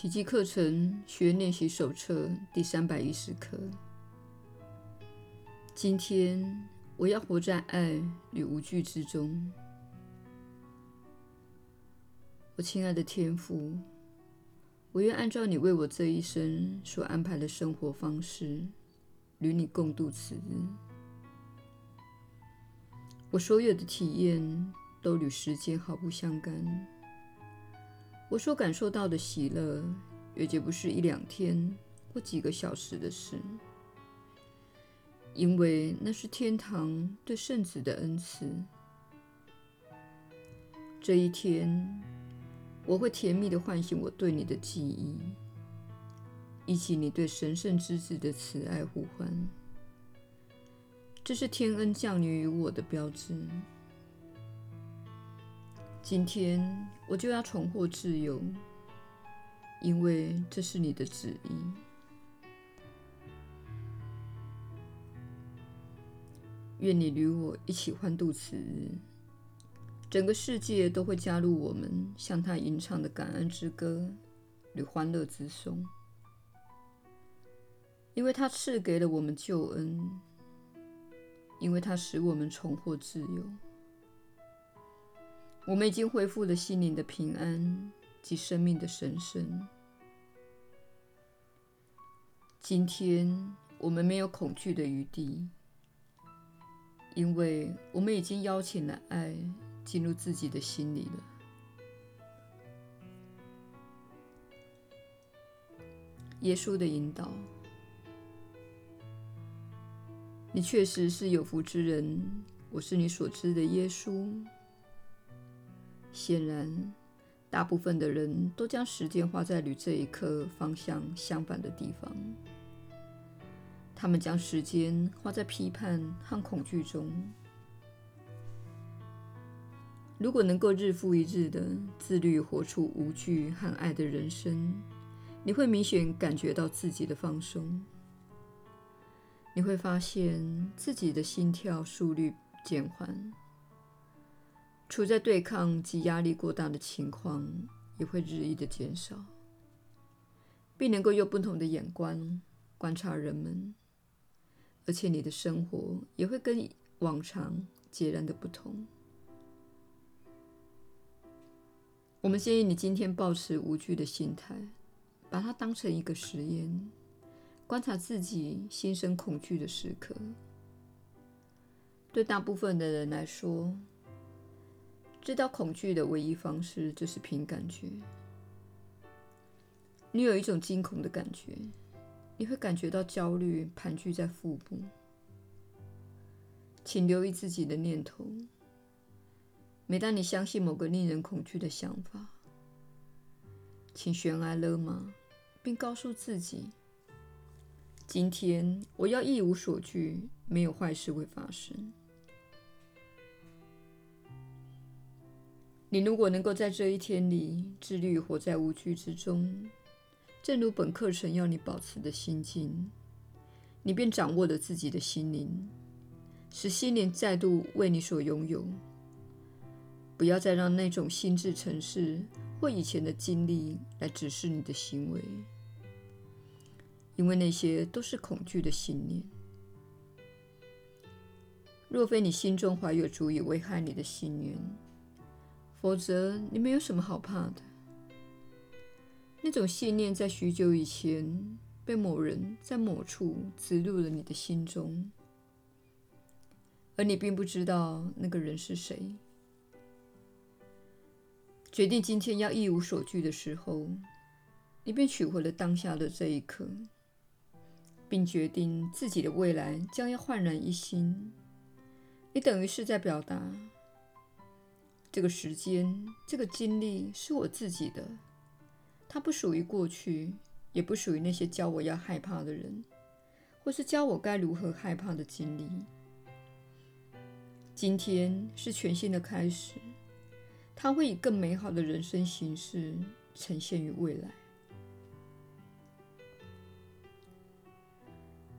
奇迹课程学练习手册第三百一十课。今天我要活在爱与无惧之中。我亲爱的天父，我愿按照你为我这一生所安排的生活方式，与你共度此日。我所有的体验都与时间毫不相干。我所感受到的喜乐，也绝不是一两天或几个小时的事，因为那是天堂对圣子的恩赐。这一天，我会甜蜜地唤醒我对你的记忆，以及你对神圣之子的慈爱呼唤。这是天恩降临于我的标志。今天我就要重获自由，因为这是你的旨意。愿你与我一起欢度此日，整个世界都会加入我们，向他吟唱的感恩之歌与欢乐之颂，因为他赐给了我们救恩，因为他使我们重获自由。我们已经恢复了心灵的平安及生命的神圣。今天我们没有恐惧的余地，因为我们已经邀请了爱进入自己的心里了。耶稣的引导，你确实是有福之人。我是你所知的耶稣。显然，大部分的人都将时间花在与这一刻方向相反的地方。他们将时间花在批判和恐惧中。如果能够日复一日的自律活出无惧和爱的人生，你会明显感觉到自己的放松。你会发现自己的心跳速率减缓。处在对抗及压力过大的情况也会日益的减少，并能够用不同的眼光观察人们，而且你的生活也会跟往常截然的不同。我们建议你今天保持无惧的心态，把它当成一个实验，观察自己心生恐惧的时刻。对大部分的人来说，知道恐惧的唯一方式就是凭感觉。你有一种惊恐的感觉，你会感觉到焦虑盘踞在腹部。请留意自己的念头。每当你相信某个令人恐惧的想法，请悬崖勒马，并告诉自己：今天我要一无所惧，没有坏事会发生。你如果能够在这一天里自律活在无惧之中，正如本课程要你保持的心境，你便掌握了自己的心灵，使心灵再度为你所拥有。不要再让那种心智程式或以前的经历来指示你的行为，因为那些都是恐惧的信念。若非你心中怀有足以危害你的信念，否则，你没有什么好怕的。那种信念在许久以前被某人在某处植入了你的心中，而你并不知道那个人是谁。决定今天要一无所惧的时候，你便取回了当下的这一刻，并决定自己的未来将要焕然一新。你等于是在表达。这个时间，这个经历是我自己的，它不属于过去，也不属于那些教我要害怕的人，或是教我该如何害怕的经历。今天是全新的开始，它会以更美好的人生形式呈现于未来。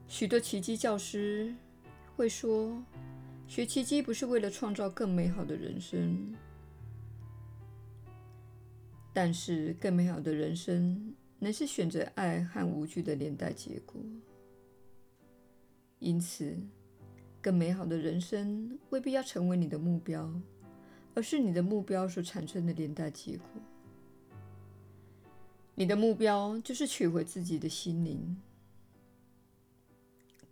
许多奇迹教师会说，学奇迹不是为了创造更美好的人生，但是更美好的人生乃是选择爱和无惧的连带结果。因此，更美好的人生未必要成为你的目标，而是你的目标所产生的连带结果。你的目标就是取回自己的心灵。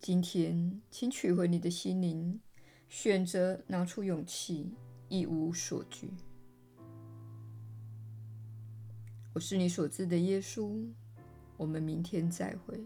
今天，请取回你的心灵，选择拿出勇气，一无所惧。我是你所知的耶稣。我们明天再会。